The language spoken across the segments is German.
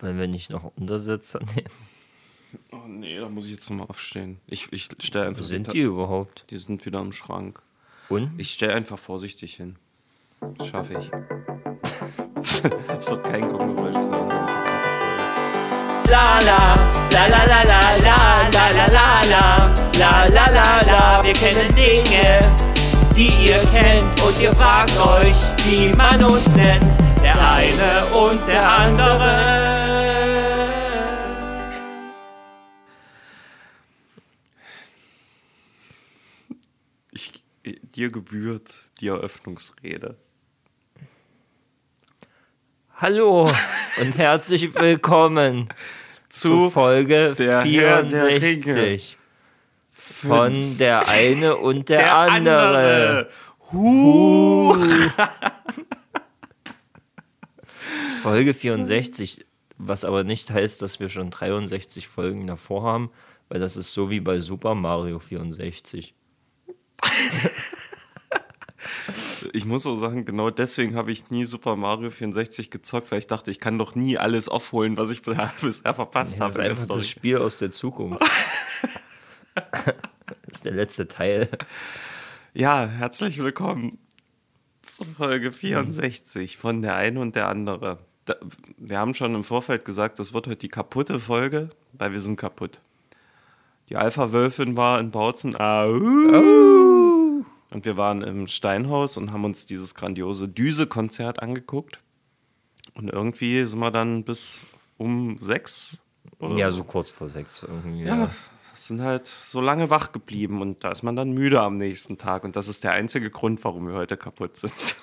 Wenn wir nicht noch Untersetzer nehmen. Oh nee, da muss ich jetzt nochmal aufstehen. Ich, ich stelle einfach. Wo sind die überhaupt? Die sind wieder im Schrank. Und? Ich stelle einfach vorsichtig hin. Das schaffe ich. Es wird kein Gonggeräusch sein. La la, la la la la la la la la la la la la la Wir kennen Dinge, die ihr kennt und ihr fragt euch, wie man uns nennt. Der eine und der andere. Ich, dir gebührt die Eröffnungsrede. Hallo und herzlich willkommen zu Folge der Herr der 64 von der eine und der, andere. Huh. Folge 64, was aber nicht heißt, dass wir schon 63 Folgen davor haben, weil das ist so wie bei Super Mario 64. Ich muss so sagen, genau deswegen habe ich nie Super Mario 64 gezockt, weil ich dachte, ich kann doch nie alles aufholen, was ich bisher verpasst Das ist habe. in der einfach das Spiel aus der Zukunft. das ist der letzte Teil. Ja, herzlich willkommen zur Folge 64 von der eine und der andere. Da, wir haben schon im Vorfeld gesagt, das wird heute die kaputte Folge, weil wir sind kaputt. Die Alpha-Wölfin war in Bautzen. Au. Und wir waren im Steinhaus und haben uns dieses grandiose Düse-Konzert angeguckt. Und irgendwie sind wir dann bis um sechs oder Ja, so so kurz vor sechs irgendwie. ja, Ja. sind halt so lange wach geblieben und da ist man dann müde am nächsten Tag und das ist der einzige Grund, warum wir heute kaputt sind.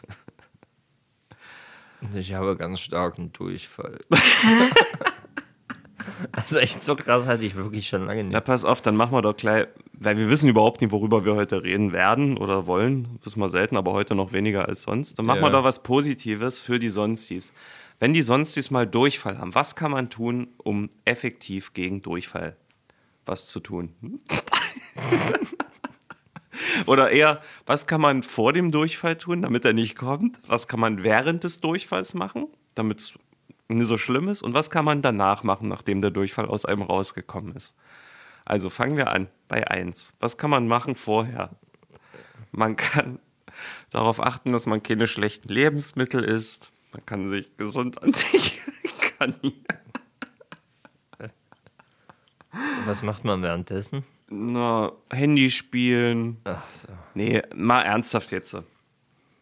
Ich habe ganz starken Durchfall. also echt so krass hatte ich wirklich schon lange Na, nicht. pass auf, dann machen wir doch gleich, weil wir wissen überhaupt nicht, worüber wir heute reden werden oder wollen. Wissen wir selten, aber heute noch weniger als sonst. Dann machen wir Ja. doch was Positives für die Sonstis. Wenn die Sonstis mal Durchfall haben, was kann man tun, um effektiv gegen Durchfall was zu tun? Hm? Oder eher, was kann man vor dem Durchfall tun, damit er nicht kommt? Was kann man während des Durchfalls machen, damit es nicht so schlimm ist? Und was kann man danach machen, nachdem der Durchfall aus einem rausgekommen ist? Also fangen wir an bei 1. Was kann man machen vorher? Man kann darauf achten, dass man keine schlechten Lebensmittel isst. Man kann sich gesund antikannieren. Was macht man währenddessen? Na, Handy spielen. Ach so. Nee, mal ernsthaft jetzt.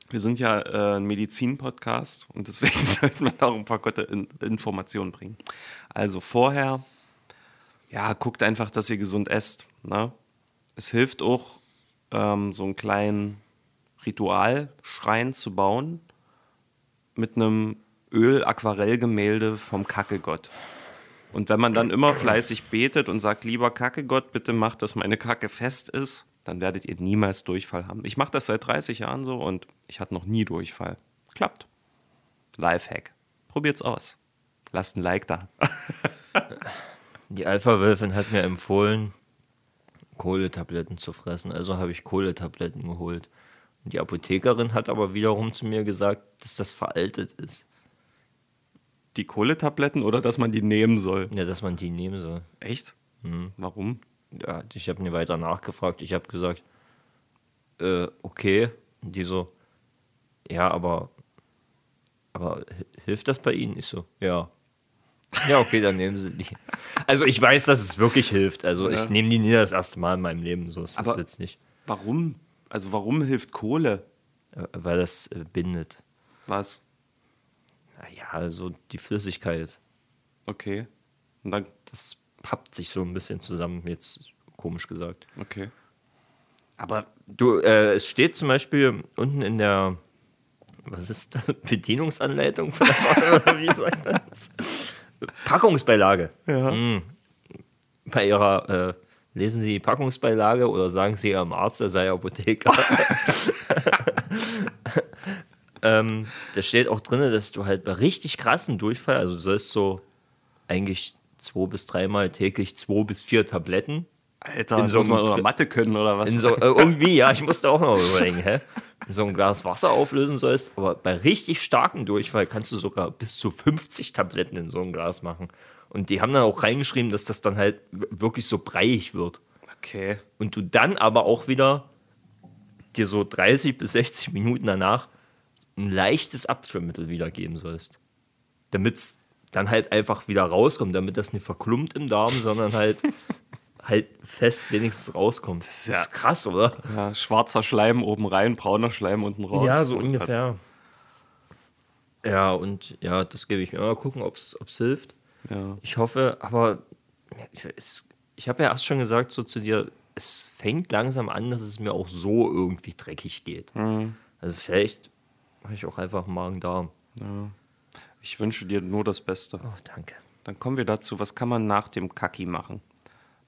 Wir sind ja äh, ein Medizin-Podcast und deswegen sollten wir auch ein paar gute In Informationen bringen. Also vorher, ja, guckt einfach, dass ihr gesund esst. Ne? Es hilft auch, ähm, so einen kleinen Ritualschrein zu bauen mit einem Öl-Aquarellgemälde vom Kackegott. Und wenn man dann immer fleißig betet und sagt, lieber Kackegott, bitte mach, dass meine Kacke fest ist, dann werdet ihr niemals Durchfall haben. Ich mache das seit 30 Jahren so und ich hatte noch nie Durchfall. Klappt. Lifehack. Probiert's aus. Lasst ein Like da. Die Alpha-Wölfin hat mir empfohlen, Kohletabletten zu fressen. Also habe ich Kohletabletten geholt. Und die Apothekerin hat aber wiederum zu mir gesagt, dass das veraltet ist. Die Kohletabletten oder dass man die nehmen soll? Ja, dass man die nehmen soll. Echt? Warum? Ja, ich habe mir weiter nachgefragt. Ich habe gesagt, äh, okay. Und die so, ja, aber, aber hi- hilft das bei Ihnen? Ich so, ja. Ja, okay, dann nehmen Sie die. Also ich weiß, dass es wirklich hilft. Also Ja. ich nehme die nie das erste Mal in meinem Leben. So ist das Aber- jetzt nicht. Warum? Also warum hilft Kohle? Äh, Weil das äh, bindet. Was? Naja, also die Flüssigkeit, Okay. Und dann, das pappt sich so ein bisschen zusammen, jetzt komisch gesagt. okay. Aber du, äh, es steht zum Beispiel unten in der, was ist das, Bedienungsanleitung von der wie sagt man das? Packungsbeilage. Ja. Bei ihrer, äh, lesen Sie die Packungsbeilage oder sagen Sie Ihrem Arzt, er sei Apotheker. ähm, da steht auch drin, dass du halt bei richtig krassen Durchfall, also du sollst so eigentlich zwei bis dreimal täglich zwei bis vier Tabletten Alter, in so muss man oder Mathe können oder was? in so, äh, irgendwie, ja, ich musste auch noch überlegen, hä? In so ein Glas Wasser auflösen sollst, aber bei richtig starkem Durchfall kannst du sogar bis zu 50 Tabletten in so ein Glas machen. Und die haben dann auch reingeschrieben, dass das dann halt wirklich so breiig wird. okay. Und du dann aber auch wieder dir so 30 bis 60 Minuten danach ein leichtes Abführmittel wiedergeben sollst. Damit es dann halt einfach wieder rauskommt, damit das nicht verklumpt im Darm, sondern halt, halt fest wenigstens rauskommt. Das ist, ja- krass, oder? Ja, schwarzer Schleim oben rein, brauner Schleim unten raus. Ja, so ungefähr. Ja, und ja, das gebe ich mir. Mal gucken, ob es hilft. Ja. Ich hoffe, aber ich, es- ich habe ja erst schon gesagt so zu dir, es fängt langsam an, dass es mir auch so irgendwie dreckig geht. Also vielleicht mache ich auch einfach Magen-Darm. Ich wünsche dir nur das Beste. Oh, danke. Dann kommen wir dazu, was kann man nach dem Kaki machen?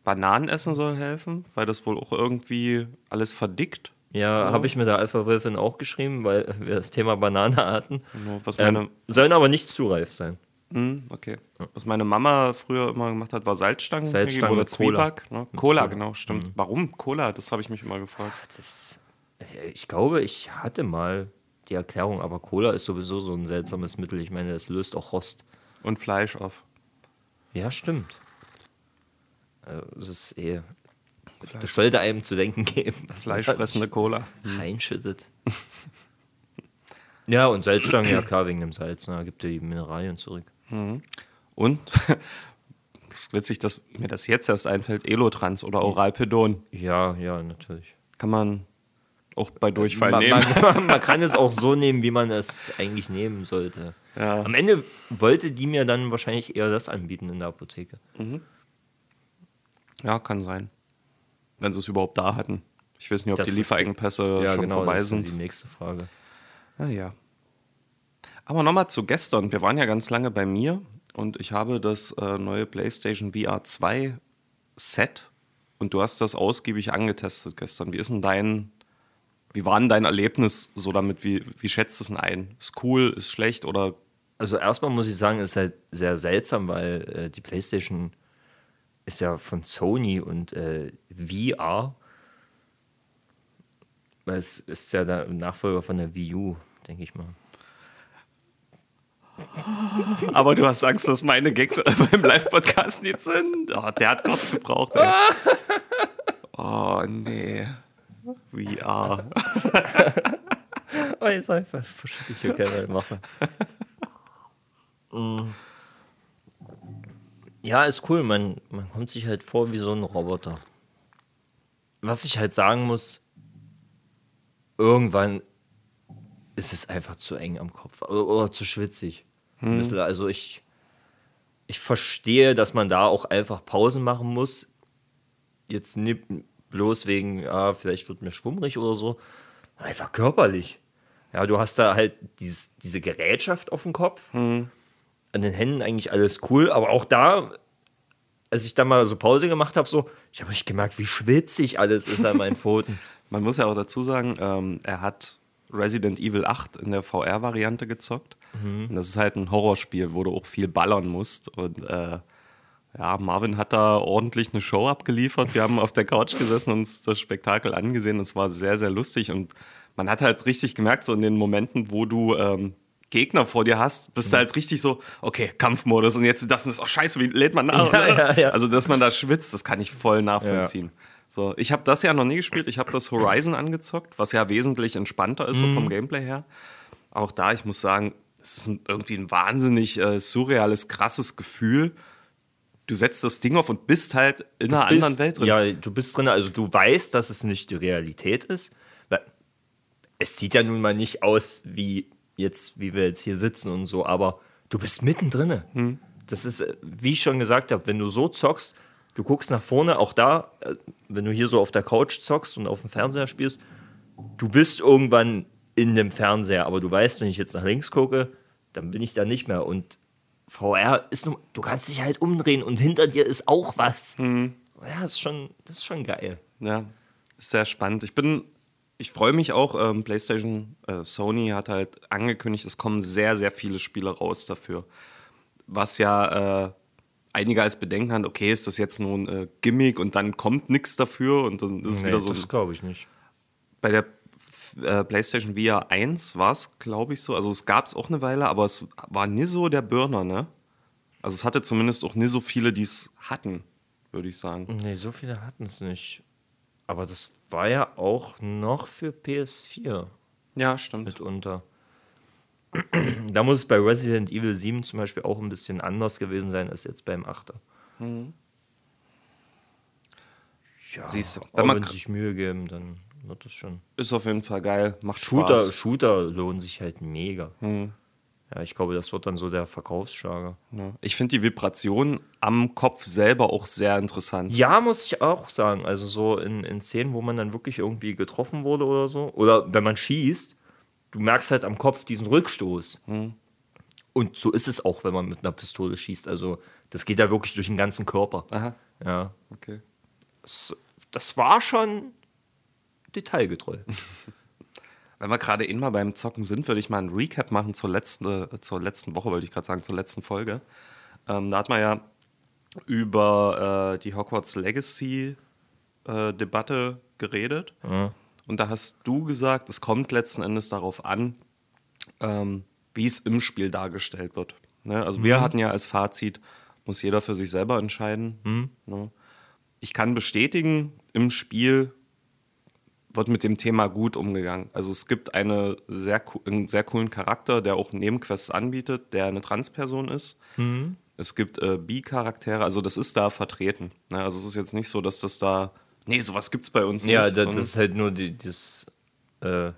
Bananen essen soll helfen, weil das wohl auch irgendwie alles verdickt. Ja, So. habe ich mit der Alpha-Wölfin auch geschrieben, weil wir das Thema Banane hatten. Genau, Ähm, sollen aber nicht zu reif sein. Hm, okay. Was meine Mama früher immer gemacht hat, war Salzstangen, Salzstangen oder mit Cola. Zwieback. Ne? Cola, genau, stimmt. Warum Cola? Das habe ich mich immer gefragt. Das, ich glaube, ich hatte mal die Erklärung, aber Cola ist sowieso so ein seltsames Mittel. Ich meine, es löst auch Rost. Und Fleisch auf. Ja, stimmt. Also, Das ist eh. Das sollte einem zu denken geben. Fleischfressende Cola. reinschüttet. ja, und Salzstangen, ja klar, wegen dem Salz. Ne? Gibt ja die Mineralien zurück. Und, es ist witzig, dass mir das jetzt erst einfällt, Elotrans oder Oralpedon. Ja, ja, natürlich. Kann man auch bei Durchfall Man, nehmen. man, man kann es auch so nehmen, wie man es eigentlich nehmen sollte. Ja. Am Ende wollte die mir dann wahrscheinlich eher das anbieten in der Apotheke. Ja, kann sein. Wenn sie es überhaupt da hatten. Ich weiß nicht, ob Das die Lieferengpässe ja, schon genau, vorbei das ist sind. die nächste Frage. Ah, ja. Aber nochmal zu gestern. Wir waren ja ganz lange bei mir und ich habe das äh, neue PlayStation VR 2 Set und du hast das ausgiebig angetestet gestern. Wie ist denn dein, wie war denn dein Erlebnis so damit? Wie, wie schätzt es denn ein? Ist cool, ist schlecht oder Also erstmal muss ich sagen, ist halt sehr seltsam, weil äh, die PlayStation ist ja von Sony und äh, VR, weil es ist ja der Nachfolger von der Wii U, denke ich mal. Aber du hast Angst, dass meine Gags beim Live-Podcast nicht sind. Oh, der hat kurz gebraucht. Ey. Oh, nee. VR. Oh, jetzt einfach verschütte ich hier kein Wasser. Mm. ja, ist cool. Man, man kommt sich halt vor wie so ein Roboter. Was ich halt sagen muss, irgendwann ist es einfach zu eng am Kopf oder, oder zu schwitzig. Bisschen. Also ich, ich verstehe, dass man da auch einfach Pausen machen muss. Jetzt nicht bloß wegen, ja, vielleicht wird mir schwummrig oder so. Einfach körperlich. Ja, du hast da halt dieses, diese Gerätschaft auf dem Kopf. An den Händen eigentlich alles cool, aber auch da, als ich da mal so Pause gemacht habe, so, ich habe nicht gemerkt, wie schwitzig alles ist an meinen Pfoten. Man muss ja auch dazu sagen, ähm, er hat Resident Evil 8 in der VR-Variante gezockt. Und das ist halt ein Horrorspiel, wo du auch viel ballern musst. Und äh, ja, Marvin hat da ordentlich eine Show abgeliefert. Wir haben auf der Couch gesessen und uns das Spektakel angesehen. Es war sehr, sehr lustig. Und man hat halt richtig gemerkt, so in den Momenten, wo du ähm, Gegner vor dir hast, bist du halt richtig so, okay, Kampfmodus und jetzt das und das, oh scheiße, wie lädt man nach? Ja, ja, ja. Also, dass man da schwitzt, das kann ich voll nachvollziehen. So, ich habe das ja noch nie gespielt. Ich habe das Horizon angezockt, was ja wesentlich entspannter ist, so vom Gameplay her. Auch da, ich muss sagen, es ist ein, irgendwie ein wahnsinnig äh, surreales, krasses Gefühl. Du setzt das Ding auf und bist halt in einer bist- anderen Welt drin. Ja, du bist drin, also du weißt, dass es nicht die Realität ist. Weil es sieht ja nun mal nicht aus wie jetzt, wie wir jetzt hier sitzen und so, aber du bist mittendrin. Hm. Das ist, äh, wie ich schon gesagt habe, wenn du so zockst, du guckst nach vorne, auch da, äh, wenn du hier so auf der Couch zockst und auf dem Fernseher spielst, du bist irgendwann in dem Fernseher, aber du weißt, wenn ich jetzt nach links gucke, dann bin ich da nicht mehr. Und VR ist nur, du kannst dich halt umdrehen und hinter dir ist auch was. Hm. Ja, das ist schon, das ist schon geil. Ja, ist sehr spannend. Ich bin, ich freue mich auch. Ähm, PlayStation, äh, Sony hat halt angekündigt, es kommen sehr, sehr viele Spiele raus dafür. Was ja äh, einige als Bedenken haben, okay, ist das jetzt nur ein äh, Gimmick und dann kommt nichts dafür und dann ist es Nee, wieder so. das glaube ich nicht. Bei der äh, PlayStation VR 1 war es, glaube ich, so. Also es gab es auch eine Weile, aber es war nie so der Burner, ne? Also es hatte zumindest auch nie so viele, die es hatten, würde ich sagen. Nee, so viele hatten es nicht. Aber das war ja auch noch für PS4 Ja, stimmt. mitunter. da muss es bei Resident Evil 7 zum Beispiel auch ein bisschen anders gewesen sein als jetzt beim 8. Ja, Siehst du, wenn man sich Mühe geben, dann wird das schon. Ist auf jeden Fall geil. Macht Shooter, Spaß. Shooter lohnen sich halt mega. Hm. Ja, ich glaube, das wird dann so der Verkaufsschlager. Ja. Ich finde die Vibration am Kopf selber auch sehr interessant. Ja, muss ich auch sagen. Also so in, in Szenen, wo man dann wirklich irgendwie getroffen wurde oder so. Oder wenn man schießt, du merkst halt am Kopf diesen Rückstoß. Und so ist es auch, wenn man mit einer Pistole schießt. Also das geht ja wirklich durch den ganzen Körper. Aha, Ja. okay. Das, das war schon detailgetreu. Wenn wir gerade immer beim Zocken sind, würde ich mal ein Recap machen zur letzten, äh, zur letzten Woche, wollte ich gerade sagen, zur letzten Folge. Ähm, da hat man ja über äh, die Hogwarts Legacy äh, Debatte geredet. Ja. Und da hast du gesagt, es kommt letzten Endes darauf an, ähm, wie es im Spiel dargestellt wird. Ne? Also wir hatten ja als Fazit, muss jeder für sich selber entscheiden. Ne? Ich kann bestätigen, im Spiel wird mit dem Thema gut umgegangen. Also es gibt eine sehr, einen sehr coolen Charakter, der auch Nebenquests anbietet, der eine Transperson ist. Es gibt äh, Bi-Charaktere, also das ist da vertreten. Ne? Also es ist jetzt nicht so, dass das da, nee, sowas gibt es bei uns Ja, nicht. da, sondern- das ist halt nur die, das äh,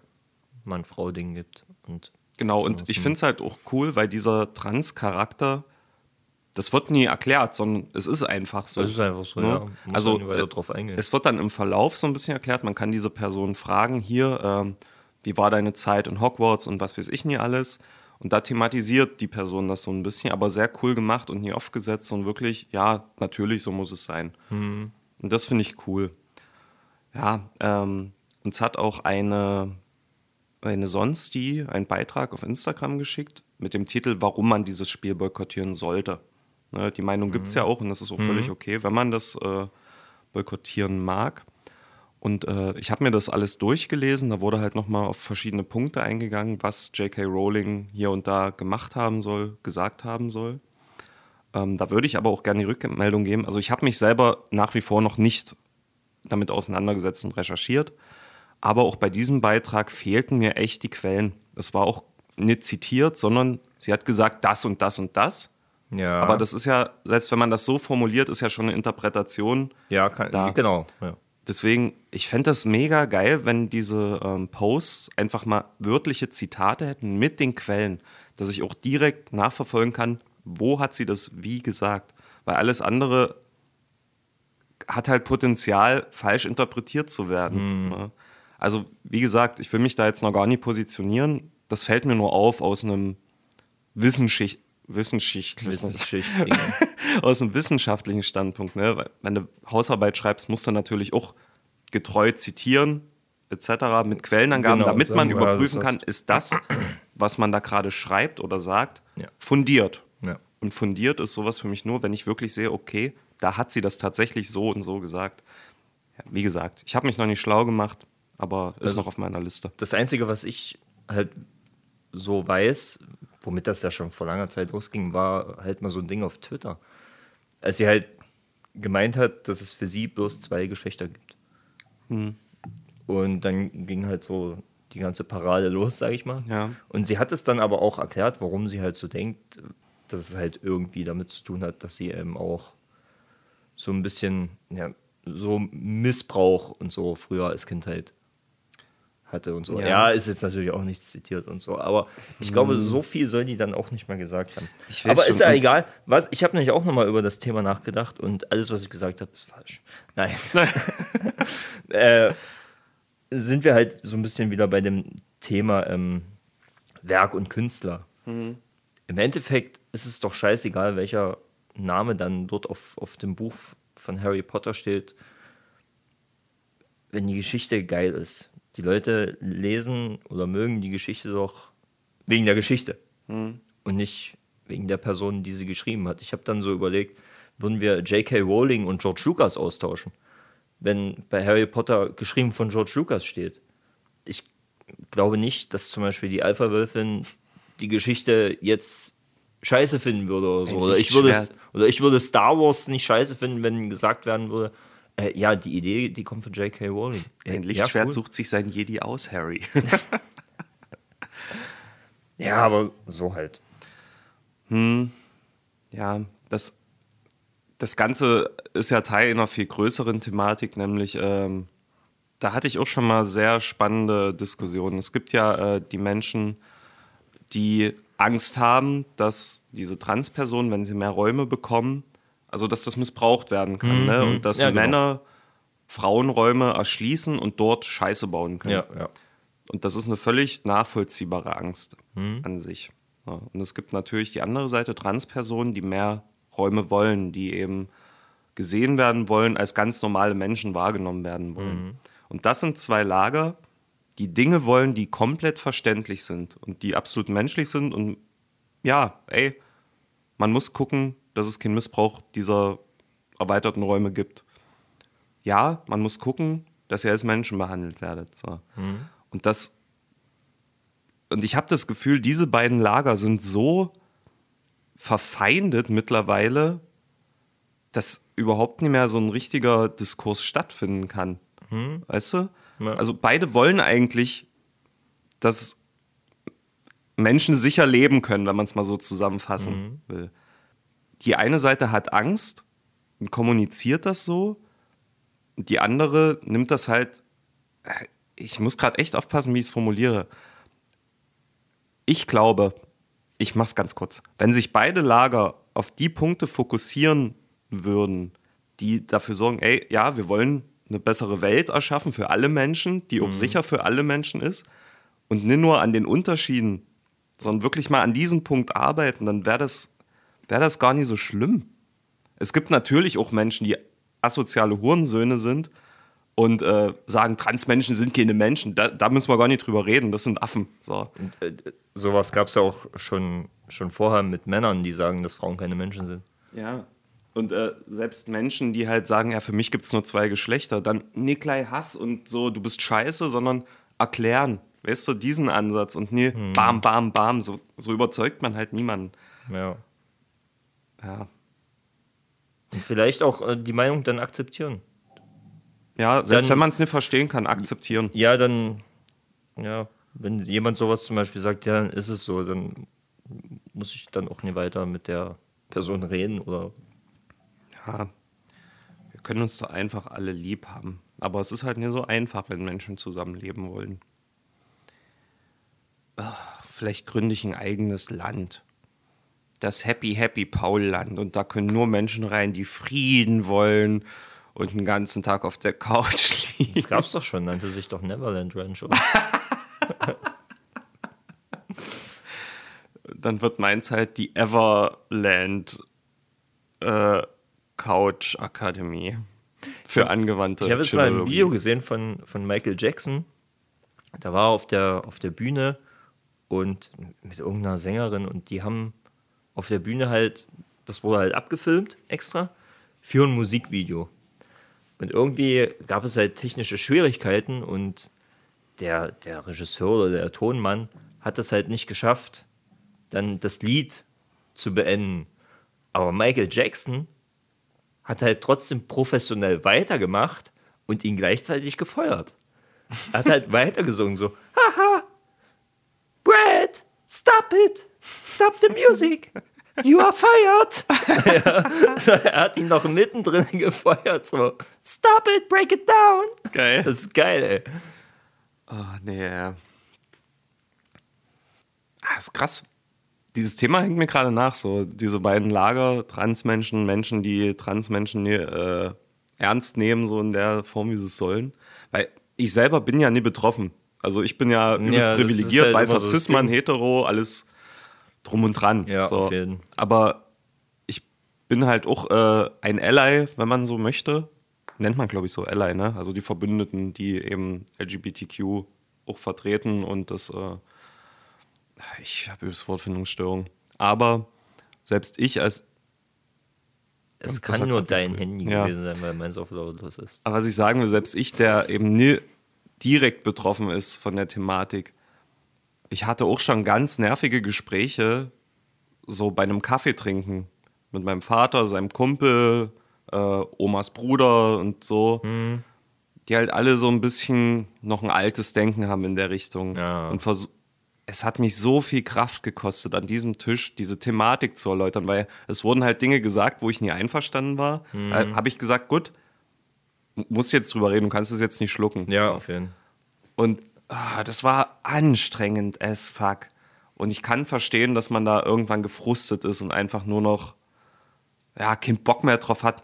Mann-Frau-Ding gibt. Und Genau, und ich finde es halt auch cool, weil dieser Trans-Charakter, das wird nie erklärt, sondern es ist einfach so. das ist einfach so, Ne? ja. Muss Also, äh, drauf eingehen. Es wird dann im Verlauf so ein bisschen erklärt, man kann diese Person fragen, hier, ähm, wie war deine Zeit in Hogwarts und was weiß ich nie alles. Und da thematisiert die Person das so ein bisschen, aber sehr cool gemacht und nie aufgesetzt und wirklich, ja, natürlich, so muss es sein. Mhm. Und das finde ich cool. Ja, ähm, uns hat auch eine, eine Sonsti einen Beitrag auf Instagram geschickt mit dem Titel, warum man dieses Spiel boykottieren sollte. Ne, die Meinung gibt es ja auch und das ist auch völlig okay, wenn man das äh, boykottieren mag. Und äh, ich habe mir das alles durchgelesen, da wurde halt nochmal auf verschiedene Punkte eingegangen, was J.K. Rowling hier und da gemacht haben soll, gesagt haben soll. Ähm, da würde ich aber auch gerne die Rückmeldung geben. Also ich habe mich selber nach wie vor noch nicht damit auseinandergesetzt und recherchiert. Aber auch bei diesem Beitrag fehlten mir echt die Quellen. Es war auch nicht zitiert, sondern sie hat gesagt, das und das und das. Ja, Aber das ist ja, selbst wenn man das so formuliert, ist ja schon eine Interpretation. ja, kann, da- genau. Ja. Deswegen, ich fände das mega geil, wenn diese ähm, Posts einfach mal wörtliche Zitate hätten mit den Quellen, dass ich auch direkt nachverfolgen kann, wo hat sie das wie gesagt. Weil alles andere hat halt Potenzial, falsch interpretiert zu werden. Ne? Also, wie gesagt, ich will mich da jetzt noch gar nicht positionieren. Das fällt mir nur auf aus einem Wissenschicht wissenschaftlichen, Wissensschicht. aus einem wissenschaftlichen Standpunkt. Ne? Weil, Wenn du Hausarbeit schreibst, musst du natürlich auch getreu zitieren, etc., mit Quellenangaben, Genau, damit man überprüfen kann, ist das, was man da gerade schreibt oder sagt, Ja. fundiert. ja. Und fundiert ist sowas für mich nur, wenn ich wirklich sehe, okay, da hat sie das tatsächlich so und so gesagt. Ja, wie gesagt, ich habe mich noch nicht schlau gemacht, aber ist Also- noch auf meiner Liste. Das Einzige, was ich halt so weiß, womit das ja schon vor langer Zeit losging, war halt mal so ein Ding auf Twitter. Als sie halt gemeint hat, dass es für sie bloß zwei Geschlechter gibt. Hm. Und dann ging halt so die ganze Parade los, sag ich mal. Ja. Und sie hat es dann aber auch erklärt, warum sie halt so denkt, dass es halt irgendwie damit zu tun hat, dass sie eben auch so ein bisschen, ja, so Missbrauch und so früher als Kind halt hatte und so. Ja. Ja, ist jetzt natürlich auch nichts zitiert und so, aber ich glaube, so viel soll die dann auch nicht mehr gesagt haben. Aber schon. ist ja egal. Was, ich habe nämlich auch nochmal über das Thema nachgedacht und alles, was ich gesagt habe, ist falsch. Nein. äh, sind wir halt so ein bisschen wieder bei dem Thema ähm, Werk und Künstler. Mhm. Im Endeffekt ist es doch scheißegal, welcher Name dann dort auf, auf dem Buch von Harry Potter steht, wenn die Geschichte geil ist. Die Leute lesen oder mögen die Geschichte doch wegen der Geschichte Mhm. und nicht wegen der Person, die sie geschrieben hat. Ich habe dann so überlegt, würden wir J.K. Rowling und George Lucas austauschen. Wenn bei Harry Potter geschrieben von George Lucas steht. Ich glaube nicht, dass zum Beispiel die Alpha-Wölfin die Geschichte jetzt scheiße finden würde oder so. Oder ich, würde es, oder ich würde Star Wars nicht scheiße finden, wenn gesagt werden würde, äh, ja, die Idee, die kommt von J.K. Rowling. Ein Ja, Lichtschwert cool. sucht sich sein Jedi aus, Harry. Ja, aber so halt. Ja, das, das Ganze ist ja Teil einer viel größeren Thematik, nämlich ähm, da hatte ich auch schon mal sehr spannende Diskussionen. Es gibt ja äh, die Menschen, die Angst haben, dass diese Transpersonen, wenn sie mehr Räume bekommen, also dass das missbraucht werden kann ne? und dass Ja, genau. Männer Frauenräume erschließen und dort Scheiße bauen können. Ja, ja. Und das ist eine völlig nachvollziehbare Angst Mhm. an sich. Und es gibt natürlich die andere Seite, Transpersonen, die mehr Räume wollen, die eben gesehen werden wollen, als ganz normale Menschen wahrgenommen werden wollen. Mhm. Und das sind zwei Lager, die Dinge wollen, die komplett verständlich sind und die absolut menschlich sind. Und ja, ey, man muss gucken, dass es keinen Missbrauch dieser erweiterten Räume gibt. Ja, man muss gucken, dass ihr als Menschen behandelt werdet. So. Und das und ich habe das Gefühl, diese beiden Lager sind so verfeindet mittlerweile, dass überhaupt nicht mehr so ein richtiger Diskurs stattfinden kann. Weißt du? Ja. Also beide wollen eigentlich, dass Menschen sicher leben können, wenn man es mal so zusammenfassen will. Die eine Seite hat Angst und kommuniziert das so. Und die andere nimmt das halt. Ich muss gerade echt aufpassen, wie ich es formuliere. Ich glaube, ich mach's ganz kurz. Wenn sich beide Lager auf die Punkte fokussieren würden, die dafür sorgen, ey, ja, wir wollen eine bessere Welt erschaffen für alle Menschen, die auch sicher für alle Menschen ist und nicht nur an den Unterschieden, sondern wirklich mal an diesem Punkt arbeiten, dann wäre das, wär das gar nicht so schlimm. Es gibt natürlich auch Menschen, die asoziale Hurensöhne sind und äh, sagen, Transmenschen sind keine Menschen. Da, da müssen wir gar nicht drüber reden, das sind Affen. So. Und, äh, sowas gab es ja auch schon, schon vorher mit Männern, die sagen, dass Frauen keine Menschen sind. Ja. Und äh, selbst Menschen, die halt sagen, ja, für mich gibt es nur zwei Geschlechter, dann nicht gleich Hass und so, du bist scheiße, sondern erklären. Weißt du, diesen Ansatz und nie bam, bam, bam. So, so überzeugt man halt niemanden. Ja. Ja. Und vielleicht auch äh, die Meinung dann akzeptieren. Ja, selbst Dann- wenn man es nicht verstehen kann, akzeptieren. Ja, dann, ja, wenn jemand sowas zum Beispiel sagt, ja, dann ist es so, dann muss ich dann auch nicht weiter mit der Person reden oder Ja. Wir können uns doch einfach alle lieb haben. Aber es ist halt nicht so einfach, wenn Menschen zusammenleben wollen. Ah, Vielleicht gründe ich ein eigenes Land. Das Happy Happy Paul Land. Und da können nur Menschen rein, die Frieden wollen und den ganzen Tag auf der Couch liegen. Das gab's doch schon, nannte sich doch Neverland Ranch. Oder? Dann wird meins halt die Everland äh, Couch Akademie für angewandte Ich habe jetzt mal ein. Video gesehen von, von Michael Jackson. Da war er auf der, auf der Bühne und mit irgendeiner Sängerin und die haben auf der Bühne halt, das wurde halt abgefilmt extra für ein Musikvideo. Und irgendwie gab es halt technische Schwierigkeiten und der, der Regisseur oder der Tonmann hat es halt nicht geschafft, dann das Lied zu beenden. Aber Michael Jackson hat halt trotzdem professionell weitergemacht und ihn gleichzeitig gefeuert. Er hat halt weitergesungen, so, haha, stop it, stop the music, you are fired. ja, er hat ihn noch mittendrin gefeuert, so, stop it, break it down. Geil. Das ist geil, ey. Oh, nee. Ah, ist krass. Dieses Thema hängt mir gerade nach, so diese beiden Lager, Transmenschen, Menschen, die Transmenschen äh, ernst nehmen, so in der Form, wie sie es sollen. Weil ich selber bin ja nie betroffen. Also ich bin ja übelst ist privilegiert, halt weißer so Cis-Mann, hetero, alles drum und dran. Ja, so. auf jeden. Aber ich bin halt auch äh, ein Ally, wenn man so möchte. Nennt man, glaube ich, so Ally, ne? Also die Verbündeten, die eben LGBTQ auch vertreten und das, äh, ich habe übrigens Wortfindungsstörung. Aber selbst ich als Es kann nur dein. Handy Ja. gewesen sein, weil meins auf lautlos ist. Aber was ich sagen will, selbst ich, der eben nie direkt betroffen ist von der Thematik, ich hatte auch schon ganz nervige Gespräche, so bei einem Kaffee trinken. Mit meinem Vater, seinem Kumpel, äh, Omas Bruder und so. Die halt alle so ein bisschen noch ein altes Denken haben in der Richtung. Ja. Und es hat mich so viel Kraft gekostet, an diesem Tisch diese Thematik zu erläutern, weil es wurden halt Dinge gesagt, wo ich nie einverstanden war. Äh, Habe ich gesagt, gut, musst jetzt drüber reden, du kannst es jetzt nicht schlucken. Ja, auf jeden Fall. Und ah, das war anstrengend as fuck. Und ich kann verstehen, dass man da irgendwann gefrustet ist und einfach nur noch, ja, keinen Bock mehr drauf hat,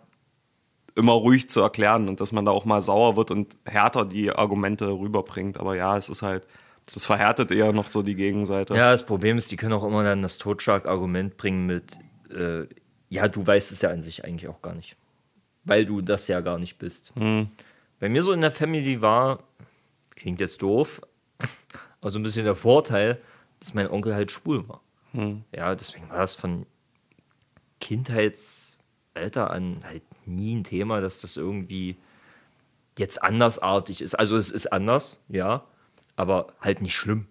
immer ruhig zu erklären und dass man da auch mal sauer wird und härter die Argumente rüberbringt. Aber ja, es ist halt, das verhärtet eher noch so die Gegenseite. Ja, das Problem ist, die können auch immer dann das Totschlag-Argument bringen mit, äh, ja, du weißt es ja an sich eigentlich auch gar nicht. Weil du das ja gar nicht bist. Bei mir so in der Family war, klingt jetzt doof, aber so ein bisschen der Vorteil, dass mein Onkel halt schwul war. Ja, deswegen war das von Kindheitsalter an halt nie ein Thema, dass das irgendwie jetzt andersartig ist. Also es ist anders, ja, aber halt nicht schlimm.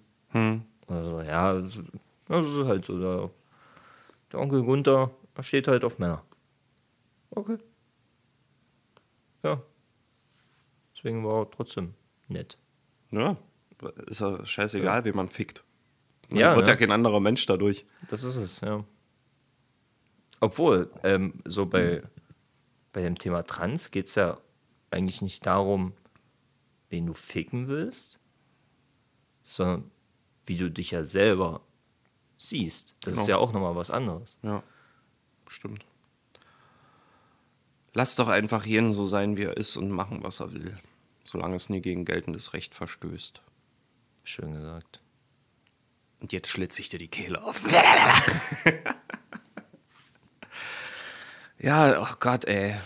Also ja, das ist halt so. Der, der Onkel Gunther er steht halt auf Männer. Okay. Ja. Deswegen war er trotzdem nett. Ja, ist ja scheißegal, wie man fickt. Man Ja, wird ne? ja kein anderer Mensch dadurch. Das ist es, ja. Obwohl, ähm, so bei, bei dem Thema Trans geht es ja eigentlich nicht darum, wen du ficken willst, sondern wie du dich ja selber siehst. Das ist Genau. ja auch nochmal was anderes. Ja, stimmt. Lass doch einfach jeden so sein, wie er ist und machen, was er will. Solange es nie gegen geltendes Recht verstößt. Schön gesagt. Und jetzt schlitze ich dir die Kehle auf. ja, oh Gott, ey.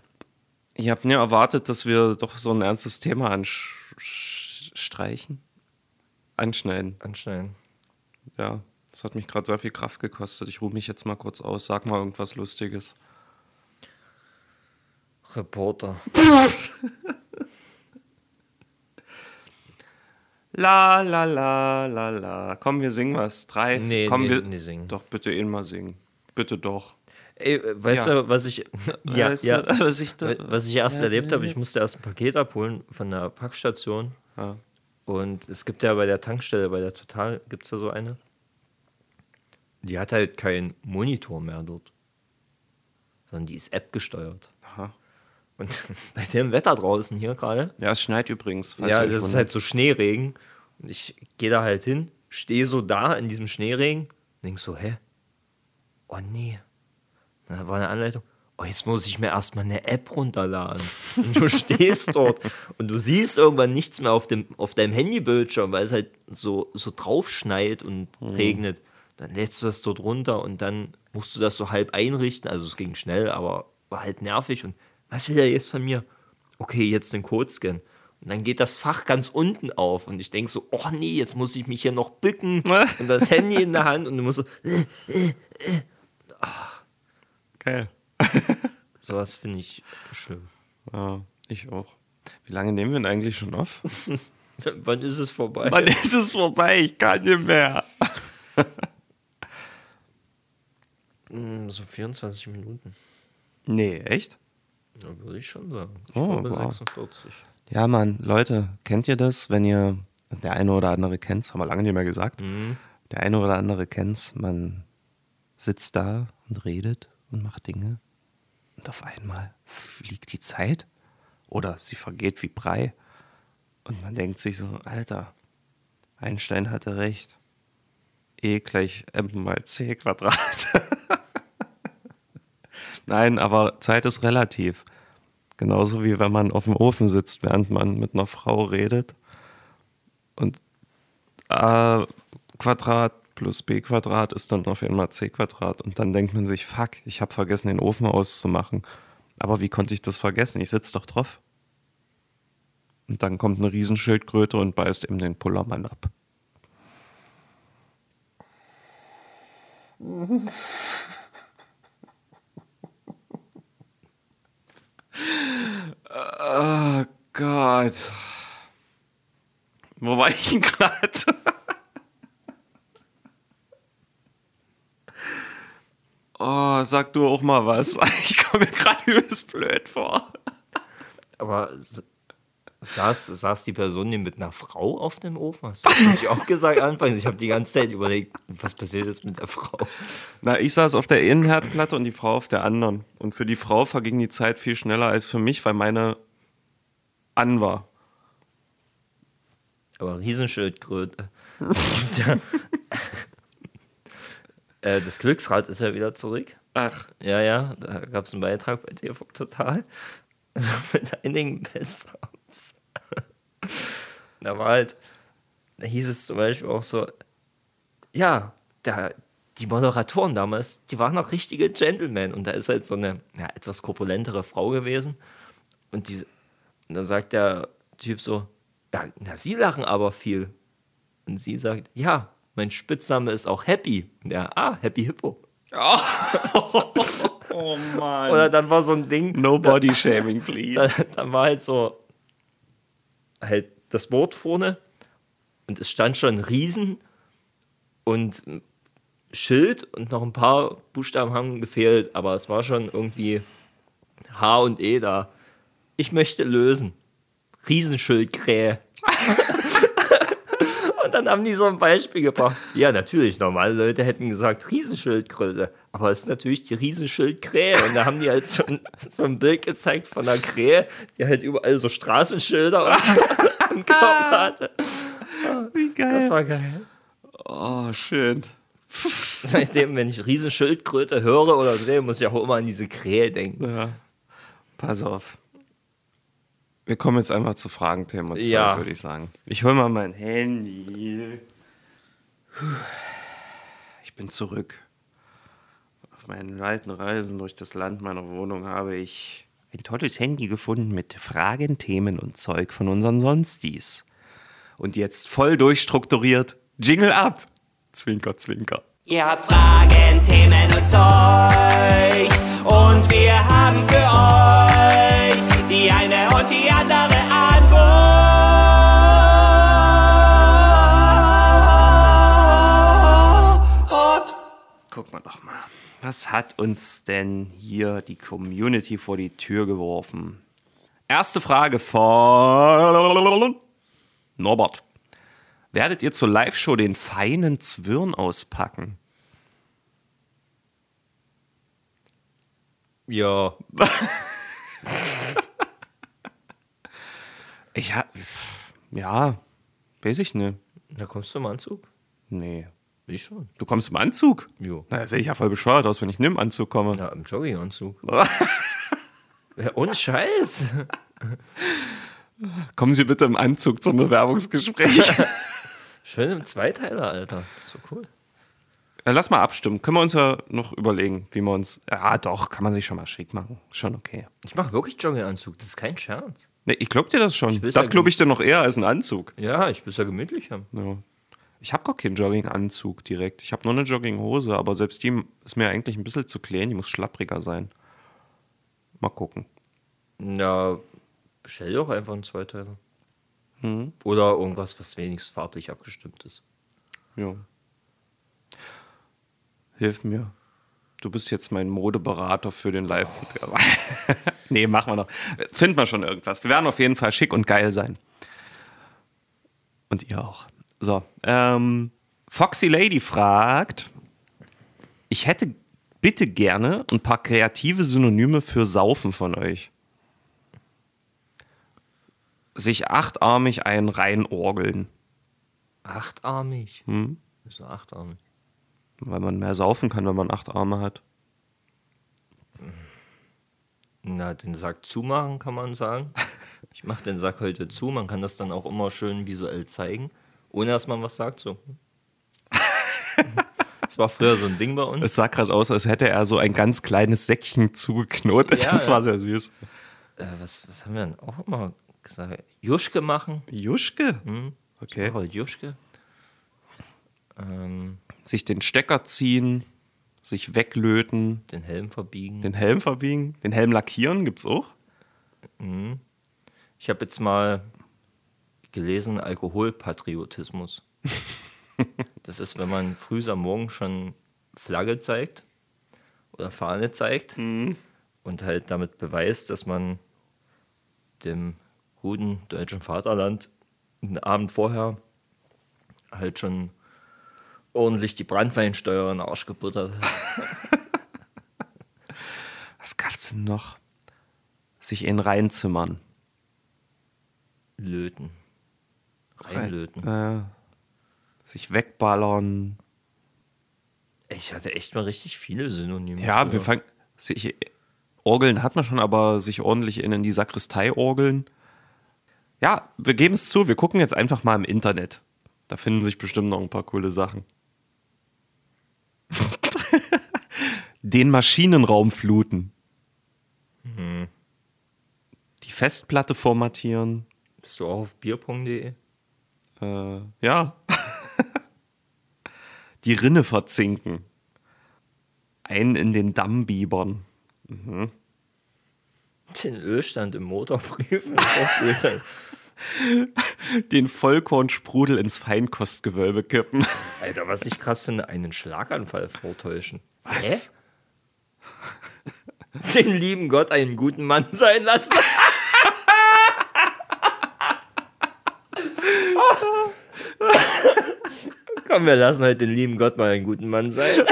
Ich habe nie erwartet, dass wir doch so ein ernstes Thema anstreichen. Anschneiden. Anschneiden. Ja, das hat mich gerade sehr viel Kraft gekostet. Ich ruhe mich jetzt mal kurz aus. Sag mal irgendwas Lustiges. Reporter. La la la la la. Komm, wir singen was. Drei. Nee, Komm, nee, wir nee, singen. Doch, bitte ihn mal singen. Bitte doch. Ey, äh, weißt Ja. du, was ich. ja, Weißt ja. du, was ich da- Was ich erst erlebt habe, ich musste erst ein Paket abholen von der Packstation. Ja. Und es gibt ja bei der Tankstelle, bei der Total, gibt es da so eine. Die hat halt keinen Monitor mehr dort. Sondern die ist App gesteuert. Und bei dem Wetter draußen hier gerade, Ja, es schneit übrigens. ja, das ist halt so Schneeregen. Und ich gehe da halt hin, stehe so da in diesem Schneeregen und denk so, hä? Oh nee. Da war eine Anleitung. Oh, jetzt muss ich mir erstmal eine App runterladen. Und du stehst dort und du siehst irgendwann nichts mehr auf, dem, auf deinem Handybildschirm, weil es halt so, so drauf schneit und regnet. Dann lädst du das dort runter und dann musst du das so halb einrichten. Also es ging schnell, aber war halt nervig. Und was will er jetzt von mir? Okay, jetzt den Code scannen. Und dann geht das Fach ganz unten auf und ich denke so, oh nee, jetzt muss ich mich hier noch bücken und das Handy in der Hand und du musst so, Geil. sowas finde ich schlimm. Ja, ich auch. Wie lange nehmen wir denn eigentlich schon auf? Wann ist es vorbei? Wann ist es vorbei? Ich kann nicht mehr. Mm, So 24 Minuten. Nee, echt? Ja, würde ich schon sagen. Ich Oh, glaube wow. 46. Ja, Mann, Leute, kennt ihr das, wenn ihr, der eine oder andere kennt's, haben wir lange nicht mehr gesagt, Mhm. der eine oder andere kennt's, man sitzt da und redet und macht Dinge und auf einmal fliegt die Zeit oder sie vergeht wie Brei und man denkt sich so, Alter, Einstein hatte recht. E gleich m mal c Quadrat. Nein, aber Zeit ist relativ. Genauso wie wenn man auf dem Ofen sitzt, während man mit einer Frau redet. Und a Quadrat plus b Quadrat ist dann auf einmal c Quadrat. Und dann denkt man sich, fuck, ich habe vergessen, den Ofen auszumachen. Aber wie konnte ich das vergessen? Ich sitze doch drauf. Und dann kommt eine Riesenschildkröte und beißt ihm den Pullermann ab. Oh Gott. Wo war ich denn gerade? Oh, sag du auch mal was. Ich komme mir gerade übelst blöd vor. Aber saß, saß die Person denn mit einer Frau auf dem Ofen? Hast du nicht auch gesagt anfangs? Ich habe die ganze Zeit überlegt, was passiert ist mit der Frau. Na, ich saß auf der Innenherdplatte und die Frau auf der anderen. Und für die Frau verging die Zeit viel schneller als für mich, weil meine an war. Aber Riesenschildkröte. Es gibt ja. äh, das Glücksrad ist ja wieder zurück. Ach, Ja, ja, da gab es einen Beitrag bei TV Total. Also mit einigen Best-ofs. da war halt, da hieß es zum Beispiel auch so, ja, da, die Moderatoren damals, die waren noch richtige Gentlemen. Und da ist halt so eine ja, etwas korpulentere Frau gewesen. Und, die, und dann sagt der Typ so, ja, na, sie lachen aber viel. Und sie sagt, ja, mein Spitzname ist auch Happy. Und er, ah, Happy Hippo. oh Mann. Oder dann war so ein Ding, no body shaming, please. da, dann war halt so halt das Wort vorne und es stand schon Riesen und Schild und noch ein paar Buchstaben haben gefehlt, aber es war schon irgendwie H und E da. Ich möchte lösen. Riesenschildkrähe. dann haben die so ein Beispiel gebracht. Ja, natürlich, normale Leute hätten gesagt Riesenschildkröte, aber es ist natürlich die Riesenschildkrähe. Und da haben die halt so ein, so ein Bild gezeigt von einer Krähe, die halt überall so Straßenschilder und so am Körper hatte. Wie geil. Das war geil. oh, schön. Seitdem, wenn ich Riesenschildkröte höre oder sehe, muss ich auch immer an diese Krähe denken. Ja. Pass auf. Wir kommen jetzt einfach zu Fragenthema 2, Ja. würde ich sagen. Ich hole mal mein Handy. Ich bin zurück. Auf meinen weiten Reisen durch das Land meiner Wohnung habe ich ein tolles Handy gefunden mit Fragen, Themen und Zeug von unseren Sonstis. Und jetzt voll durchstrukturiert. Jingle ab! Zwinker, zwinker. Ihr habt Fragen, Themen und Zeug und wir haben für euch die eine Was hat uns denn hier die Community vor die Tür geworfen? Erste Frage von Norbert. Werdet ihr zur Live-Show den feinen Zwirn auspacken? Ja, Ich ha ja, weiß ich nicht. da kommst du im Anzug. Nee. Ich schon. Du kommst im Anzug? Jo. Na, da sehe ich ja voll bescheuert aus, wenn ich nicht im Anzug komme. Ja, im Jogginganzug. ja, ohne Scheiß. Kommen Sie bitte im Anzug zum Bewerbungsgespräch. Schön im Zweiteiler, Alter. So cool. Ja, lass mal abstimmen. Können wir uns ja noch überlegen, wie wir uns. Ja, doch, kann man sich schon mal schick machen. Schon okay. Ich mache wirklich Jogginganzug. Das ist kein Scherz. Nee, ich glaub dir das schon. das ja glaube ich dir noch eher als ein Anzug. Ja, ich will es ja gemütlich haben. Ja. Ich habe gar keinen Jogginganzug direkt. Ich habe nur eine Jogginghose, aber selbst die ist mir eigentlich ein bisschen zu klein. Die muss schlappriger sein. Mal gucken. Ja, bestell doch einfach einen Zweiteiler. Oder irgendwas, was wenigstens farblich abgestimmt ist. Ja. Hilf mir. Du bist jetzt mein Modeberater für den live Nee, machen wir noch. Finden wir schon irgendwas. Wir werden auf jeden Fall schick und geil sein. Und ihr auch. So. Ähm, Foxy Lady fragt: Ich hätte bitte gerne ein paar kreative Synonyme für Saufen von euch. Sich achtarmig ein reinorgeln. Achtarmig. Hm? Wieso achtarmig? Weil man mehr saufen kann, wenn man acht Arme hat. Na, den Sack zumachen kann man sagen. Ich mache den Sack heute zu. Man kann das dann auch immer schön visuell zeigen, ohne dass man was sagt. So. Das war früher so ein Ding bei uns. Es sah gerade aus, als hätte er so ein ganz kleines Säckchen zugeknotet. Ja, das ja. war sehr süß. Äh, was, was haben wir denn auch immer gesagt? Juschke machen. Juschke? Ich Okay. heute Juschke. Ähm, Sich den Stecker ziehen, sich weglöten, den Helm verbiegen. den Helm verbiegen, den Helm lackieren, gibt's auch. Ich habe jetzt mal gelesen, Alkoholpatriotismus. das ist, wenn man früh am Morgen schon Flagge zeigt oder Fahne zeigt und halt damit beweist, dass man dem guten deutschen Vaterland einen Abend vorher halt schon ordentlich die Brandweinsteuer in den Arsch gebuttert hat. Was gab's denn noch? Sich in reinzimmern. Löten. Reinlöten. Äh, sich wegballern. Ich hatte echt mal richtig viele Synonyme. Ja, für. wir fangen. Sich, Orgeln hat man schon, aber sich ordentlich in, in die Sakristei orgeln. Ja, wir geben es zu, wir gucken jetzt einfach mal im Internet. Da finden sich bestimmt noch ein paar coole Sachen. Den Maschinenraum fluten. Die Festplatte formatieren. Bist du auch auf bierpong.de? Äh, ja. Die Rinne verzinken. Einen in den Damm biebern. Den Ölstand im Motor prüfen. Den Vollkornsprudel ins Feinkostgewölbe kippen. Alter, was ich krass finde, einen Schlaganfall vortäuschen. Was? Den lieben Gott einen guten Mann sein lassen. Komm, wir lassen heute den lieben Gott mal einen guten Mann sein.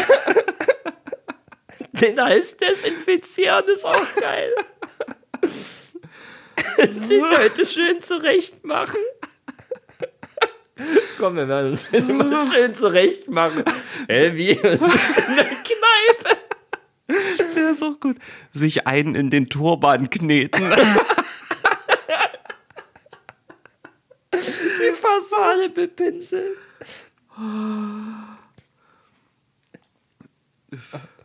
Den Hals desinfizieren ist auch geil. Sich heute schön zurecht machen. Komm, wir werden uns heute mal schön zurecht machen. Ey, wie? Ist in der Kneipe? Der ist auch gut. Sich einen in den Turban kneten. Die Fassade bepinseln.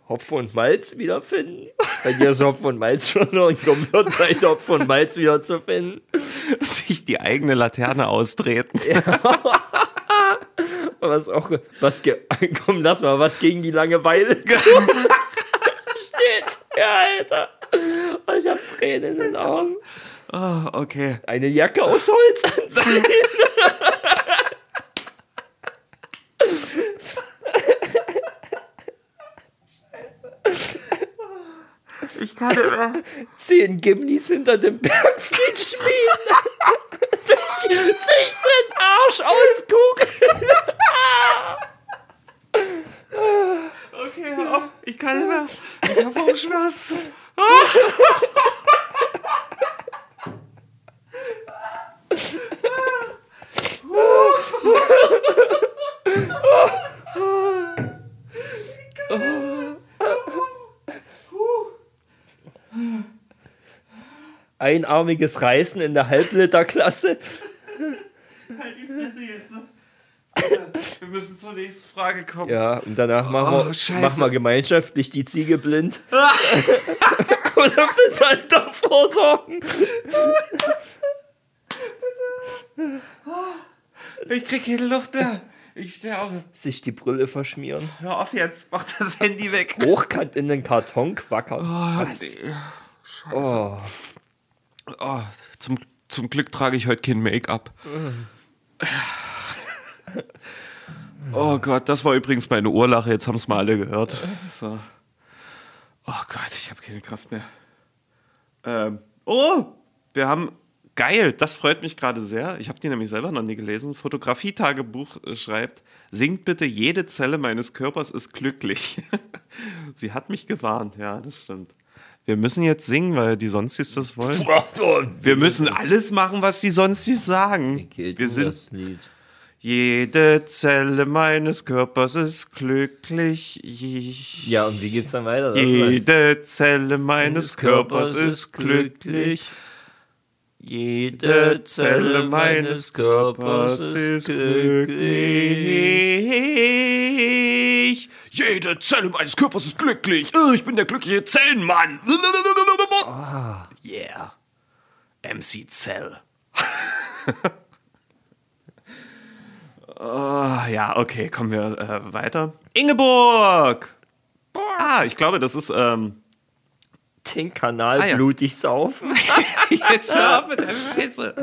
Hopfen und Malz wiederfinden. Bei dir ist Hopfen und Malz schon noch ein komplett Zeit, Hopfen und Malz wiederzufinden. Sich die eigene Laterne austreten. Was auch, was, komm, lass mal, was gegen die Langeweile steht. Ja, Alter. Ich hab Tränen in den Augen. Oh, okay. Eine Jacke aus Holz anziehen. Nicht mehr. Zehn Gimlis hinter dem Bergfried schmieden. sich, sich den Arsch auskugeln. Okay, hör auf. Ich kann nicht mehr. Ich habe Bauchschmerzen. Einarmiges Reißen in der Halbliterklasse. Halt die Fresse jetzt. Wir müssen zur nächsten Frage kommen. Ja, und danach machen, Oh, wir, Scheiße. machen wir gemeinschaftlich die Ziege blind. Oder fürs Alter vorsorgen. Ich krieg keine Luft mehr. Ich sterbe. Sich die Brille verschmieren. Hör auf jetzt. Mach das Handy weg. Hochkant in den Karton quackern. Was? Oh. Oh, zum, zum Glück trage ich heute kein Make-up. Oh Gott, das war übrigens meine Urlache. Jetzt haben es mal alle gehört. So. Oh Gott, ich habe keine Kraft mehr. Ähm, oh, wir haben. Geil, das freut mich gerade sehr. Ich habe die nämlich selber noch nie gelesen. Fotografietagebuch äh, schreibt: Singt bitte, jede Zelle meines Körpers ist glücklich. Sie hat mich gewarnt, ja, das stimmt. Wir müssen jetzt singen, weil die Sonstis das wollen. Wir müssen alles machen, was die Sonstis sagen. Wir sind das Lied. jede Zelle meines Körpers ist glücklich. Ich- Ja, und wie geht's dann weiter? Jede Zelle meines Körpers ist glücklich. Jede Zelle meines Körpers ist glücklich. Jede Zelle meines Körpers ist glücklich. Ich bin der glückliche Zellenmann. Yeah. MC Zell. oh, ja, okay, kommen wir äh, weiter. Ingeborg! Ah, ich glaube, das ist ähm, Den Kanal Ah, ja. blutig saufen. Jetzt hör auf mit der Scheiße.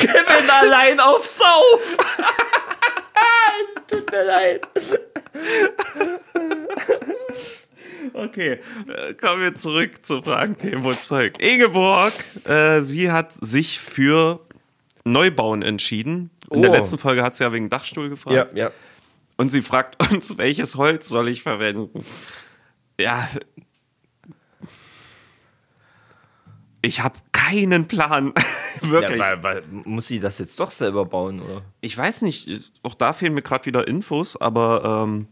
Kevin allein auf Sauf. Tut mir leid. Okay, äh, kommen wir zurück zu Fragen, Themen und Zeug. Ingeborg, äh, sie hat sich für Neubauen entschieden. In der Oh. letzten Folge hat sie ja wegen Dachstuhl gefragt. Ja, ja. Und sie fragt uns, welches Holz soll ich verwenden? Ja. Ich habe keinen Plan. Wirklich. ja weil, weil, muss sie das jetzt doch selber bauen, oder? ich weiß nicht, auch da fehlen mir gerade wieder Infos, aber ähm,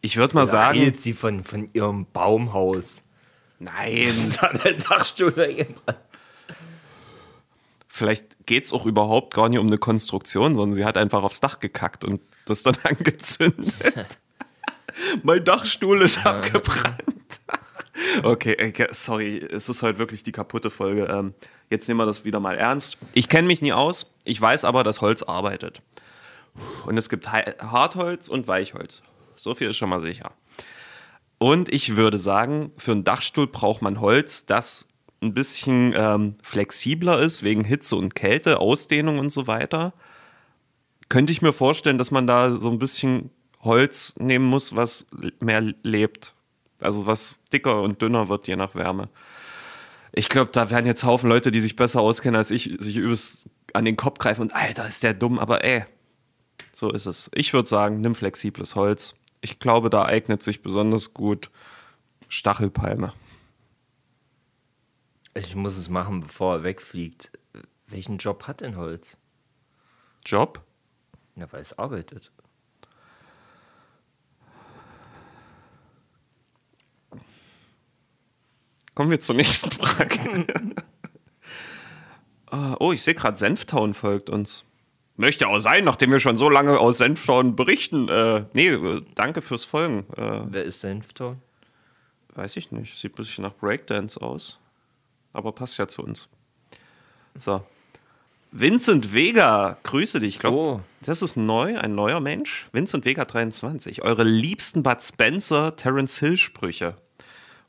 ich würde mal sagen. Redet sie von, von ihrem Baumhaus. Nein. Ist an der Dachstuhl. Vielleicht geht es auch überhaupt gar nicht um eine Konstruktion, sondern sie hat einfach aufs Dach gekackt und das dann angezündet. mein Dachstuhl ist abgebrannt. Okay, okay, sorry, es ist heute wirklich die kaputte Folge. Ähm, jetzt nehmen wir das wieder mal ernst. Ich kenne mich nie aus, ich weiß aber, dass Holz arbeitet. Und es gibt Hartholz und Weichholz. So viel ist schon mal sicher. Und ich würde sagen, für einen Dachstuhl braucht man Holz, das ein bisschen ähm, flexibler ist, wegen Hitze und Kälte, Ausdehnung und so weiter. Könnte ich mir vorstellen, dass man da so ein bisschen Holz nehmen muss, was mehr lebt. Also was dicker und dünner wird, je nach Wärme. Ich glaube, da werden jetzt Haufen Leute, die sich besser auskennen als ich, sich übelst an den Kopf greifen und Alter, ist der dumm, aber ey, so ist es. Ich würde sagen, nimm flexibles Holz. Ich glaube, da eignet sich besonders gut Stachelpalme. Ich muss es machen, bevor er wegfliegt. Welchen Job hat denn Holz? Job? Ja, weil es arbeitet. Kommen wir zur nächsten Frage. Ah, oh, ich sehe gerade, Senftown folgt uns. Möchte auch sein, nachdem wir schon so lange aus Senftown berichten. Äh, nee, äh, danke fürs Folgen. Äh, Wer ist Senftown? weiß ich nicht. Sieht ein bisschen nach Breakdance aus. Aber passt ja zu uns. So. Vincent Vega, grüße dich. Ich glaube, Oh. das ist neu, ein neuer Mensch. Vincent Vega 23. Eure liebsten Bud Spencer, Terence Hill Sprüche.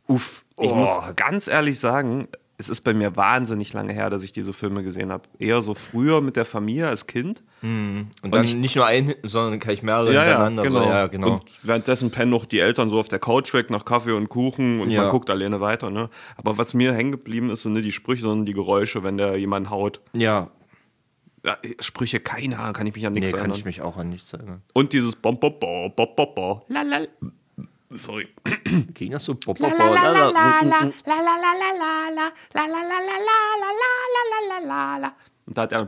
Uff, ich Oh. muss ganz ehrlich sagen, es ist bei mir wahnsinnig lange her, dass ich diese Filme gesehen habe. Eher so früher mit der Familie als Kind. Und dann ich- nicht nur einen, sondern kann ich mehrere hintereinander. So, ja, genau. Und währenddessen pennen noch die Eltern so auf der Couch weg nach Kaffee und Kuchen und Ja. man guckt alleine weiter. Ne? Aber was mir hängen geblieben ist, sind nicht die Sprüche, sondern die Geräusche, wenn der jemand haut. ja, Ja, Sprüche, keine Ahnung, kann ich mich an nichts nee, kann erinnern. ich mich auch an nichts erinnern. Und dieses Bom, Bom, Bom, Bom, Bom, Bom. Lalala. Sorry. Ging das so? Und da hat er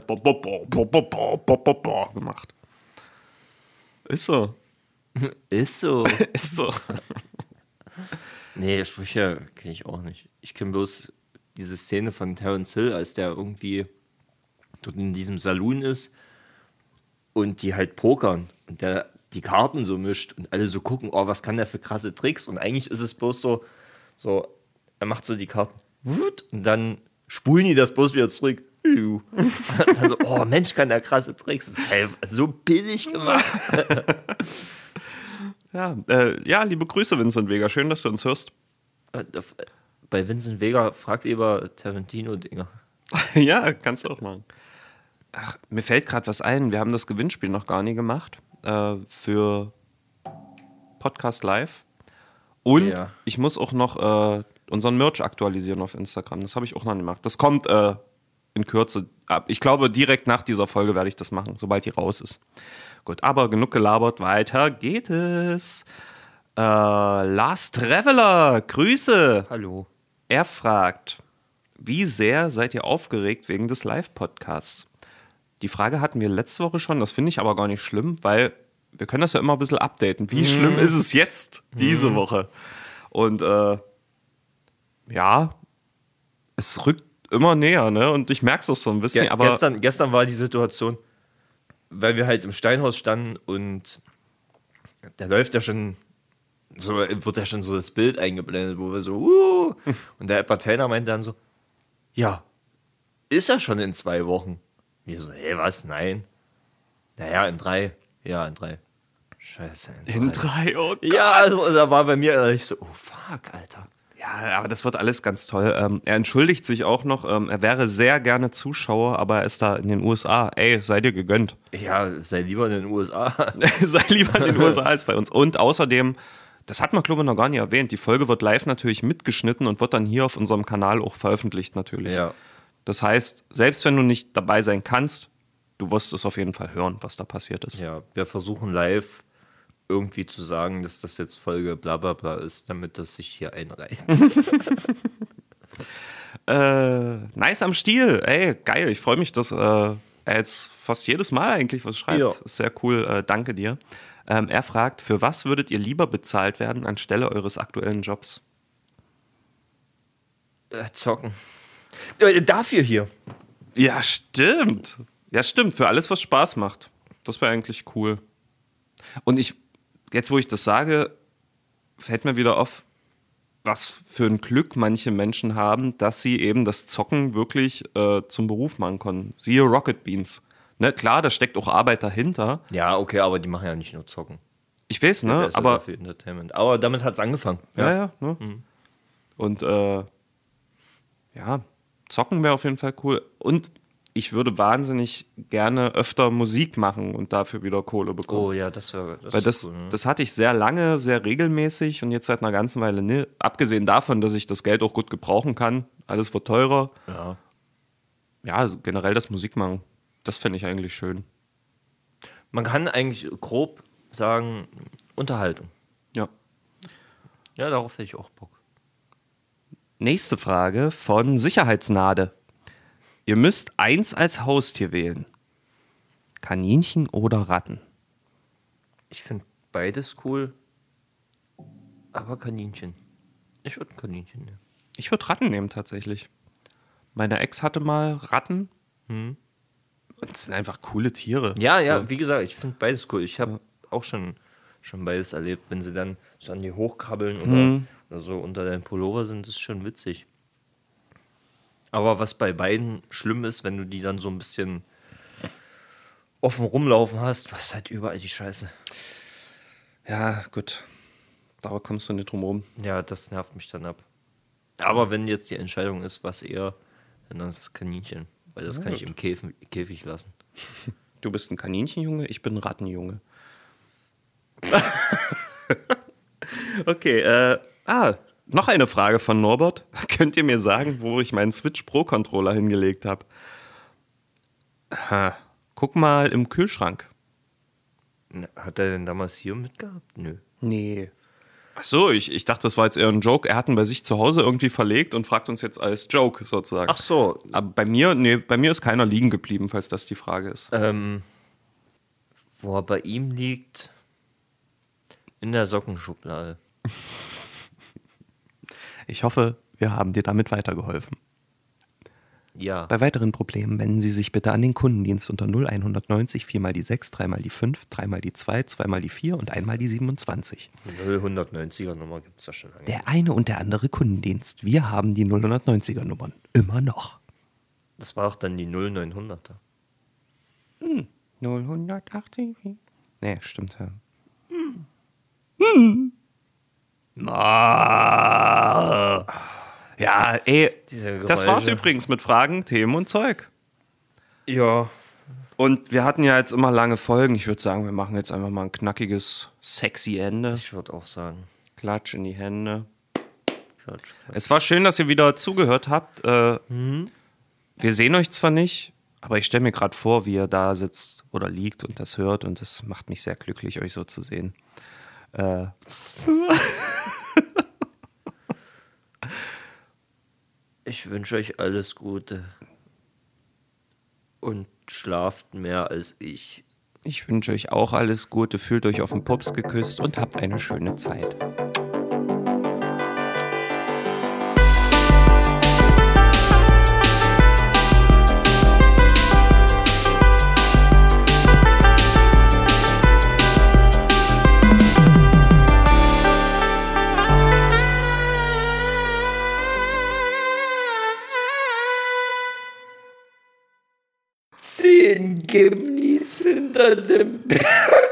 gemacht. Ist so. Ist so. Ist so. Nee, Sprüche kenne ich auch nicht. Ich kenne bloß diese Szene von Terence Hill, als der irgendwie dort in diesem Saloon ist und die halt pokern. Und der die Karten so mischt und alle so gucken, oh, was kann der für krasse Tricks? Und eigentlich ist es bloß so, so, er macht so die Karten und dann spulen die das bloß wieder zurück. Dann so, oh Mensch, kann der krasse Tricks. Das ist halt so billig gemacht. Ja, äh, ja, liebe Grüße, Vincent Vega. Schön, dass du uns hörst. Äh, Bei Vincent Vega fragt lieber Tarantino-Dinger. ja, kannst du auch machen. Ach, mir fällt gerade was ein. Wir haben das Gewinnspiel noch gar nie gemacht äh, für Podcast Live. Und Ja. ich muss auch noch äh, unseren Merch aktualisieren auf Instagram. Das habe ich auch noch nicht gemacht. Das kommt äh, in Kürze ab. Ich glaube, direkt nach dieser Folge werde ich das machen, sobald die raus ist. Gut, aber genug gelabert. Weiter geht es. Äh, Last Traveler, Grüße. Hallo. Er fragt, wie sehr seid ihr aufgeregt wegen des Live-Podcasts? Die Frage hatten wir letzte Woche schon, das finde ich aber gar nicht schlimm, weil wir können das ja immer ein bisschen updaten. Wie schlimm ist es jetzt, diese Woche? Und äh, ja, es rückt immer näher, ne? Und ich merke es so ein bisschen, Ge aber gestern, gestern war die Situation, weil wir halt im Steinhaus standen und da läuft ja schon, so wird ja schon so das Bild eingeblendet, wo wir so, uh, und der Entertainer meinte dann so, ja, ist ja schon in zwei Wochen. Wir so, hey, was? Nein. Naja, in drei. Ja, in drei. Scheiße. in drei, oh Gott. Ja, also da war bei mir ich so, oh fuck, Alter. Ja, aber das wird alles ganz toll. Ähm, er entschuldigt sich auch noch. Ähm, er wäre sehr gerne Zuschauer, aber er ist da in den USA. Ey, sei dir gegönnt. Ja, sei lieber in den USA. sei lieber in den USA als bei uns. Und außerdem, das hat man, glaube ich, noch gar nicht erwähnt. Die Folge wird live natürlich mitgeschnitten und wird dann hier auf unserem Kanal auch veröffentlicht, natürlich. ja. Das heißt, selbst wenn du nicht dabei sein kannst, du wirst es auf jeden Fall hören, was da passiert ist. Ja, wir versuchen live irgendwie zu sagen, dass das jetzt Folge bla bla bla ist, damit das sich hier einreiht. Äh, nice am Stiel. Ey, geil. Ich freue mich, dass äh, er jetzt fast jedes Mal eigentlich was schreibt. Ja. Ist sehr cool. Äh, danke dir. Ähm, er fragt, für was würdet ihr lieber bezahlt werden anstelle eures aktuellen Jobs? äh, zocken. Äh, dafür hier. Ja, stimmt. Ja, stimmt. Für alles, was Spaß macht. Das wäre eigentlich cool. Und ich, jetzt wo ich das sage, fällt mir wieder auf, was für ein Glück manche Menschen haben, dass sie eben das Zocken wirklich äh, zum Beruf machen können. Siehe Rocket Beans. Ne, klar, da steckt auch Arbeit dahinter. Ja, okay, aber die machen ja nicht nur zocken. Ich weiß, ne? Ja aber viel Entertainment. Aber damit hat es angefangen. Ja, ja. ne? Und äh, ja, zocken wäre auf jeden Fall cool. Und ich würde wahnsinnig gerne öfter Musik machen und dafür wieder Kohle bekommen. Oh ja, das wäre das Weil das, cool, ne? das hatte ich sehr lange, sehr regelmäßig und jetzt seit einer ganzen Weile ne. Abgesehen davon, dass ich das Geld auch gut gebrauchen kann, alles wird teurer. ja. Ja, also generell das Musikmachen, das fände ich eigentlich schön. Man kann eigentlich grob sagen, Unterhaltung. Ja. Ja, darauf hätte ich auch Bock. Nächste Frage von Sicherheitsnade. Ihr müsst eins als Haustier wählen. Kaninchen oder Ratten? Ich finde beides cool, aber Kaninchen. Ich würde ein Kaninchen nehmen. Ich würde Ratten nehmen tatsächlich. Meine Ex hatte mal Ratten. Und es sind einfach coole Tiere. Ja, ja, wie gesagt, ich finde beides cool. Ich habe auch schon, schon beides erlebt. Wenn sie dann so an die hochkrabbeln oder, oder so unter deinem Pullover sind, ist schon witzig. Aber was bei beiden schlimm ist, wenn du die dann so ein bisschen offen rumlaufen hast, du hast halt überall die Scheiße. Ja, gut. Da kommst du nicht drum rum. Ja, das nervt mich dann ab. Aber wenn jetzt die Entscheidung ist, was eher, dann ist es Kaninchen. Weil das kann ich im Käfig, Käfig lassen. Du bist ein Kaninchenjunge, ich bin ein Rattenjunge. okay, äh, ah, noch eine Frage von Norbert. Könnt ihr mir sagen, wo ich meinen Switch Pro Controller hingelegt habe? Ha, Guck mal im Kühlschrank. Na, Hat er denn damals hier mitgehabt? Nö. Nee. Ach so, ich, ich dachte, das war jetzt eher ein Joke. Er hat ihn bei sich zu Hause irgendwie verlegt und fragt uns jetzt als Joke sozusagen. Ach so, Aber bei mir, nee, bei mir ist keiner liegen geblieben, falls das die Frage ist. ähm, wo er bei ihm liegt, in der Sockenschublade. Ich hoffe, wir haben dir damit weitergeholfen. Ja. Bei weiteren Problemen wenden Sie sich bitte an den Kundendienst unter 0190 4 mal die 6, 3 mal die 5, 3 mal die 2, 2 mal die 4 und 1 mal die 27. 090er Nummer gibt es ja schon lange. Der eine und der andere Kundendienst. Wir haben die 090er Nummern. Immer noch. Das war auch dann die 0900er. 080. Nee, stimmt ja. Hm. Ah. Ja, ey, Diese das war's übrigens mit Fragen, Themen und Zeug. Ja. Und wir hatten ja jetzt immer lange Folgen. Ich würde sagen, wir machen jetzt einfach mal ein knackiges, sexy Ende. Ich würde auch sagen. Klatsch in die Hände. Quatsch. Es war schön, dass ihr wieder zugehört habt. Äh, Wir sehen euch zwar nicht, aber ich stelle mir gerade vor, wie ihr da sitzt oder liegt und das hört und das macht mich sehr glücklich, euch so zu sehen. Äh, Ich wünsche euch alles Gute. Und schlaft mehr als ich. ich wünsche euch auch alles Gute, fühlt euch auf den Pups geküsst und habt eine schöne Zeit. Zehn Gimlis hinter dem Berg.